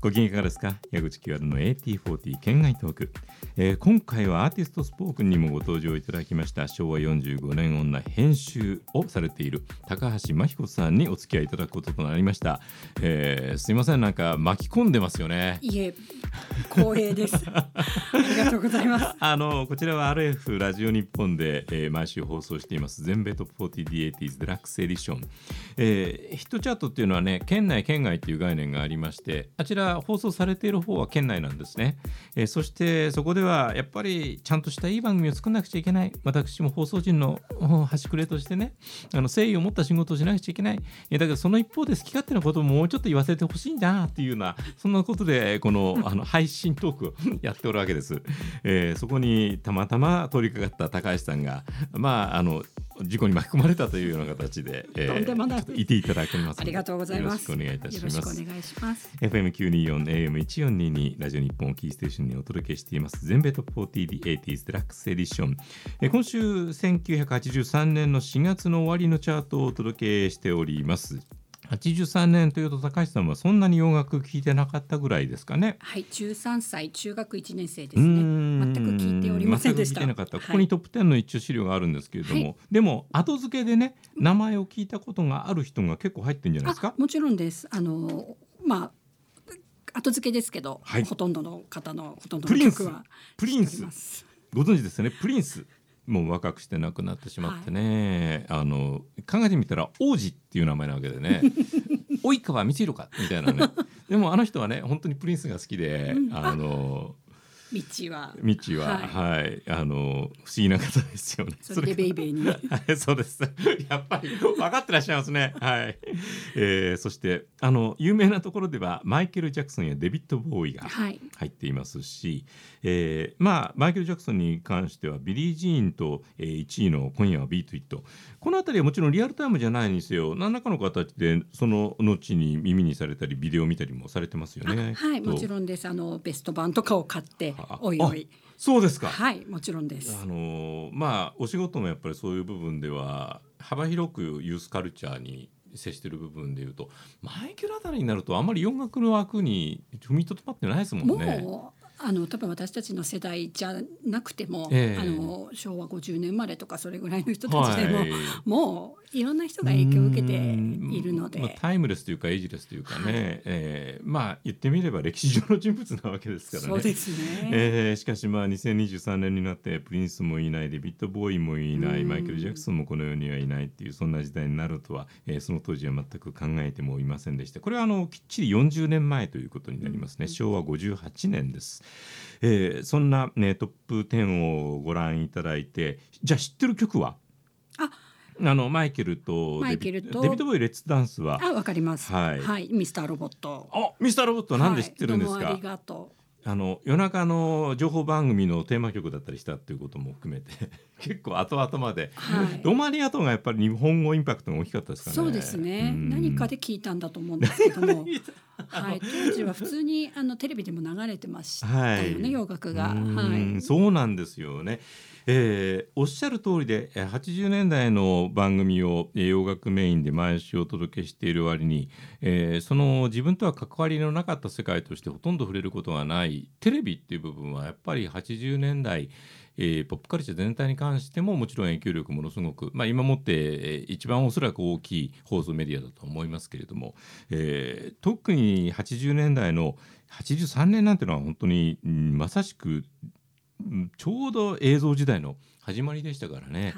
ご機嫌いかがですか？矢口清の AT40 県外トーク、えー、今回はアーティストスポークンにもご登場いただきました。昭和45年女編集をされている高橋真彦さんにお付き合いいただくこととなりました、えー、すいません。なんか巻き込んでますよね。いえ光栄です。ありがとうございます。あのこちらは RF ラジオ日本で、えー、毎週放送しています。全米トップ 40D80s デラックスエディション、えー、ヒットチャートっていうのはね県内県外っていう概念がありましてあちら放送されている方は県内なんですね、えー、そしてそこではやっぱりちゃんとしたいい番組を作らなくちゃいけない。私も放送人の端くれとしてねあの誠意を持った仕事をしなくちゃいけない。だけどその一方で好き勝手なことももうちょっと言わせてほしいんだなっていうようなそんなことでこの あの配信トークを やっておるわけです、えー、そこにたまたま通りかかった高橋さんがまああの事故に巻き込まれたというような形で、えー、いていただけますありがとうございます。よろしくお願いいたします。お願いします。FM 九二四 AM 一四二二ラジオ日本キーステーションにお届けしています全米トップ40 d 80s デラックスエディション。えー、今週千九百八十三年の四月の終わりのチャートをお届けしております。83年というと高橋さんはそんなに洋楽聞いてなかったぐらいですかね。はい、13歳中学1年生ですね。全く聞いておりませんでした。全く聞いてなかった。ここにトップ10の一応資料があるんですけれども、はい、でも後付けでね名前を聞いたことがある人が結構入ってるんじゃないですか？もちろんです。あのまあ後付けですけど、はい、ほとんどの方のほとんどの曲はプリンスご存知ですね？プリンス。もう若くして亡くなってしまってね、はい、あの考えてみたら王子っていう名前なわけでね 及川光弘かみたいなねでもあの人はね本当にプリンスが好きで、うん、あの道は道は、はい、はい、あの不思議な方ですよね。それでベイベーに。はい、そうです。やっぱり分かってらっしゃいますね。はい。えー、そしてあの有名なところではマイケル・ジャクソンやデビッド・ボウイが入っていますし、はい、えー、まあマイケル・ジャクソンに関してはビリー・ジーンと、えー、1位の今夜はビート・イット。この辺りはもちろんリアルタイムじゃないにせよ何らかの形でその後に耳にされたりビデオを見たりもされてますよね。はいもちろんです。あのベスト盤とかを買っておいおい。そうですか。はいもちろんです。あのまあお仕事もやっぱりそういう部分では幅広くユースカルチャーに接している部分でいうとマイケルあたりになるとあんまり音楽の枠に踏みとどまってないですもんね。もあの多分私たちの世代じゃなくても、えー、あの昭和50年生まれとかそれぐらいの人たちでも、はい、もういろんな人が影響を受けているので、まあ、タイムレスというかエイジレスというかね、はい、えー、まあ言ってみれば歴史上の人物なわけですからね。そうですね、えー、しかしまあ2023年になってプリンスもいないデビッド・ボーイもいないマイケル・ジャクソンもこの世にはいないっていうそんな時代になるとは、えー、その当時は全く考えてもいませんでした。これはあのきっちり40年前ということになりますね、昭和58年です。えー、そんな、ね、トップ10をご覧いただいてじゃあ知ってる曲は？ああのマイケルとマイケルとデビッド・ボーイレッツダンスはあわかります、はい、はい、ミスターロボット。あミスターロボットなんで知ってるんですか、はい、ありがとう。あの夜中の情報番組のテーマ曲だったりしたっていうことも含めて 結構後々まで、はい、ロマリアとがやっぱり日本語インパクトが大きかったですかね。そうですね。何かで聞いたんだと思うんですけども、はい、当時は普通にあのテレビでも流れてましたよね、はい、洋楽が。はい、そうなんですよね。えー、おっしゃる通りで80年代の番組を洋楽メインで毎週お届けしている割に、えー、その自分とは関わりのなかった世界としてほとんど触れることがないテレビっていう部分はやっぱり80年代えー、ポップカルチャー全体に関してももちろん影響力ものすごく、まあ、今もって、一番おそらく大きい放送メディアだと思いますけれども、えー、特に80年代の83年なんてのは本当に、まさしくちょうど映像時代の始まりでしたからね。はい。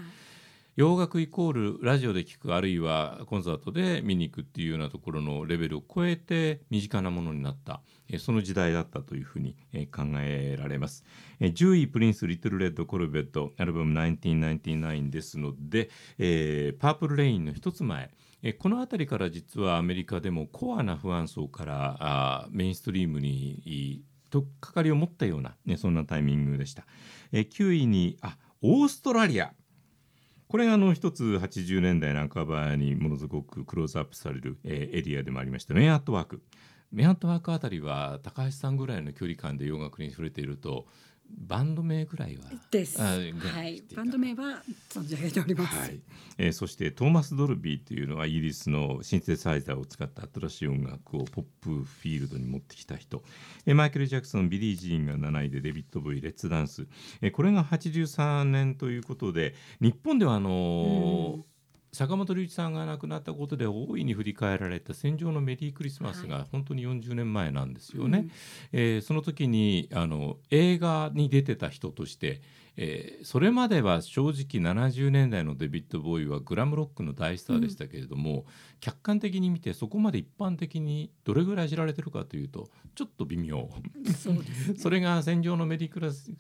洋楽イコールラジオで聴くあるいはコンサートで見に行くっていうようなところのレベルを超えて身近なものになった。その時代だったというふうに考えられます。10位プリンス・リトル・レッド・コルベットアルバム1999ですので、えー、パープル・レインの一つ前。この辺りから実はアメリカでもコアな不安層からあメインストリームにとっかかりを持ったような、ね、そんなタイミングでした。え9位にあオーストラリア。これがあの一つ80年代半ばにものすごくクローズアップされる、えー、エリアでもありました。メンアットワーク。メンアットワークあたりは高橋さんぐらいの距離感で洋楽に触れているとバンド名ぐらいはです。はい。バンド名は存じ上げております、はい。えー、そしてトーマス・ドルビーというのはイギリスのシンセサイザーを使った新しい音楽をポップフィールドに持ってきた人、えー、マイケル・ジャクソンビリー・ジーンが7位でデビッド・ブイ・レッツ・ダンス、えー、これが83年ということで日本ではあのー坂本龍一さんが亡くなったことで大いに振り返られた「戦場のメリークリスマス」が本当に40年前なんですよね。はい、えー、その時にあの映画に出てた人として、えー、それまでは正直70年代のデビッド・ボーイはグラムロックの大スターでしたけれども、うん、客観的に見てそこまで一般的にどれぐらい知られてるかというとちょっと微妙。そ、ね, れが「戦場のメリー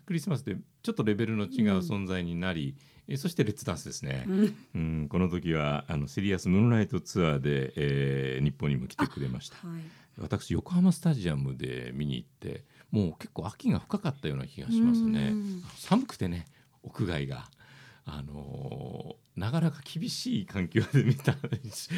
クリスマス」でちょっとレベルの違う存在になり、えそしてレッツダンスですね、うん、うん、この時はあのシリアスムーンライトツアーで、えー、日本にも来てくれました、はい、私横浜スタジアムで見に行ってもう結構秋が深かったような気がしますね。寒くてね屋外が。あのー、なかなか厳しい環境で見た。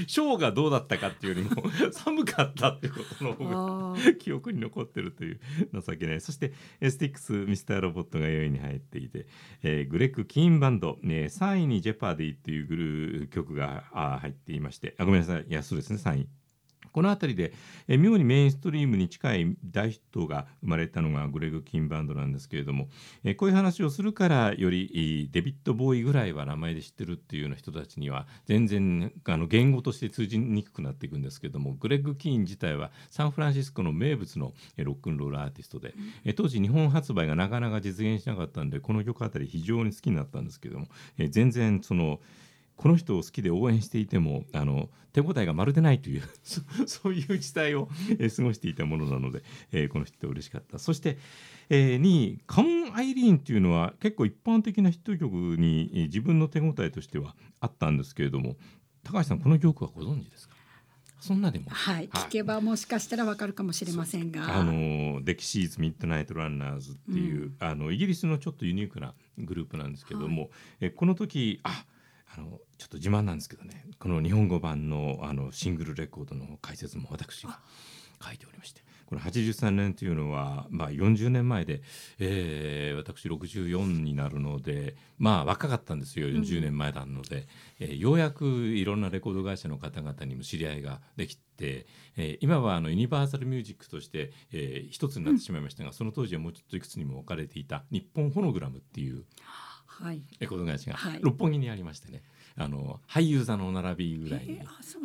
ショーがどうだったかっていうよりも寒かったっていうことの方が記憶に残ってるという情けないそしてスティックスミスターロボットが4位に入っていて、えー、グレッグ・キーンバンド、ね、3位にジェパーディっていうグルー曲が入っていまして。あごめんなさい。いやそうですね。3位この辺りで、え妙にメインストリームに近い大ヒットが生まれたのがグレッグ・キーンバンドなんですけれども、えこういう話をするからよりデビッド・ボウイぐらいは名前で知ってるっていうような人たちには全然あの言語として通じにくくなっていくんですけれどもグレッグ・キーン自体はサンフランシスコの名物のロックンロールアーティストで、え当時日本発売がなかなか実現しなかったんでこの曲あたり非常に好きになったんですけれども、え全然そのこの人を好きで応援していてもあの手応えがまるでないという そういう時代を、えー、過ごしていたものなので、えー、この人嬉しかった。そして、えー、2位「カモン・アイリーン」というのは結構一般的なヒット曲に、えー、自分の手応えとしてはあったんですけれども高橋さんこの曲はご存知ですか？そんなでも、はい、聞けばもしかしたらわかるかもしれませんが、あのデキシーズ・ミッドナイト・ランナーズっていう、うん、あのイギリスのちょっとユニークなグループなんですけれども、はい、えこの時ああのちょっと自慢なんですけどね。この日本語版のあのシングルレコードの解説も私が書いておりまして。この83年というのは、まあ、40年前で、えー、私64になるのでまあ若かったんですよ。40年前なので、うん、えー、ようやくいろんなレコード会社の方々にも知り合いができて、えー、今はあのユニバーサルミュージックとして、えー、一つになってしまいましたが、うん、その当時はもうちょっといくつにも分かれていた日本フォノグラムっていう。はい、レコード会社が六本木にありましてね、あの俳優座の並びぐらいに、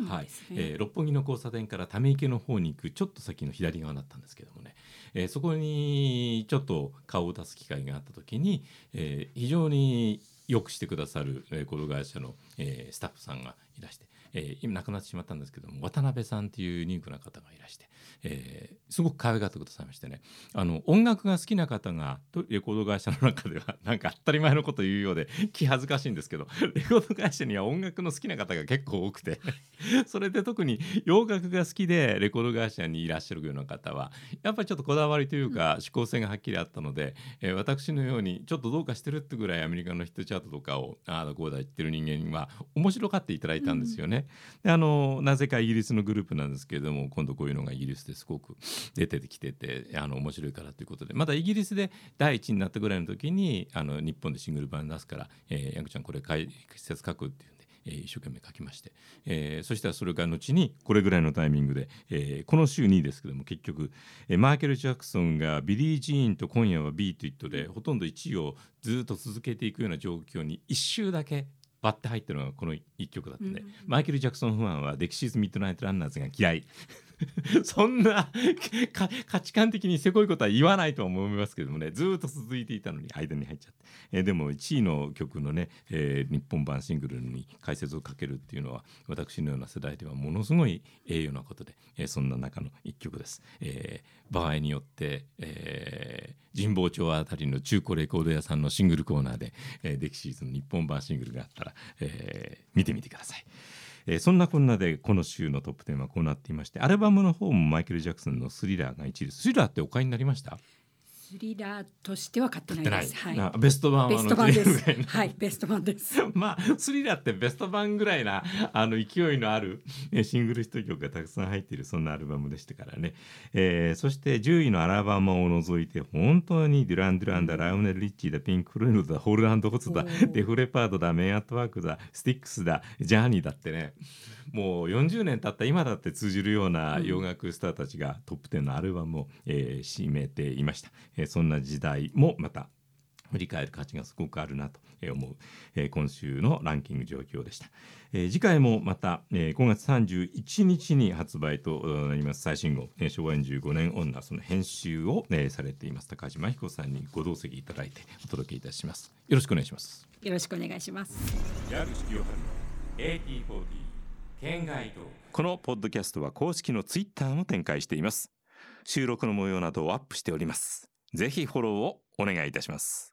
はい。えー、六本木の交差点からため池の方に行くちょっと先の左側だったんですけどもね、えー、そこにちょっと顔を出す機会があった時に、えー、非常によくしてくださるレコード会社の、えー、スタッフさんがいらして、えー、今亡くなってしまったんですけども渡辺さんっていうユニークな方がいらして、えー、すごく可愛がってくださいましてねあの音楽が好きな方がレコード会社の中では なんか当たり前のこと言うようで気恥ずかしいんですけどレコード会社には音楽の好きな方が結構多くて それで特に洋楽が好きでレコード会社にいらっしゃるような方はやっぱりちょっとこだわりというか指向性がはっきりあったので、えー、私のようにちょっとどうかしてるってぐらいアメリカのヒットチャートとかをああこうだ言ってる人間は面白がっていただいたんですよね。うん、であのなぜかイギリスのグループなんですけれども今度こういうのがイギリスですごく出てきててあの面白いからということでまだイギリスで第一になったぐらいの時にあの日本でシングル版出すから「えー、ヤグちゃんこれ解説書く」っていうんで。えー、一生懸命書きまして、えー、そしたらそれから後にこれぐらいのタイミングで、えー、この週2位ですけども結局、えー、マイケル・ジャクソンがビリー・ジーンと今夜はビート・イットでほとんど1位をずっと続けていくような状況に1週だけ割って入ってるのがこの1曲だったんで、うん、マイケル・ジャクソンファンは「デキシーズ・ミッドナイト・ランナーズ」が嫌い。そんな 価値観的にせこいことは言わないと思いますけどもね。ずっと続いていたのに間に入っちゃって、えー、でも1位の曲のね、えー、日本版シングルに解説をかけるっていうのは私のような世代ではものすごい栄誉なことで、えー、そんな中の1曲です。えー、場合によって、えー、神保町あたりの中古レコード屋さんのシングルコーナーで、えー、デキシーズの日本版シングルがあったら、えー、見てみてください。えー、そんなこんなでこの週のトップ10はこうなっていましてアルバムの方もマイケル・ジャクソンの「スリラー」が1位スリラーってお買いになりました？スリラーとしては買ってないです。はい。ベスト版ベスト版です。はい、ベスト版です。まあスリラーってベスト版ぐらいなあの勢いのあるシングルヒット曲がたくさん入っているそんなアルバムでしたからね。えー、そして10位のアラバマを除いて本当にデュラン・デュランだ、ラウネル・リッチーだ、ピンク・フロイドだ、ホールアンド・ホツだ、デフレパードだ、メイアットワークだ、スティックスだ、ジャーニーだってね。もう40年経った今だって通じるような洋楽スターたちがトップ10のアルバムを、えー、占めていました、えー、そんな時代もまた振り返る価値がすごくあるなと思う、えー、今週のランキング状況でした、えー、次回もまた、えー、5月31日に発売となります。最新号、えー、昭和45年女その編集を、えー、されています。高島彦さんにご同席いただいてお届けいたします。よろしくお願いします。よろしくお願いします。矢口清春の AT40 県外このポッドキャストは公式のツイッターも展開しています。収録の模様などをアップしております。ぜひフォローをお願いいたします。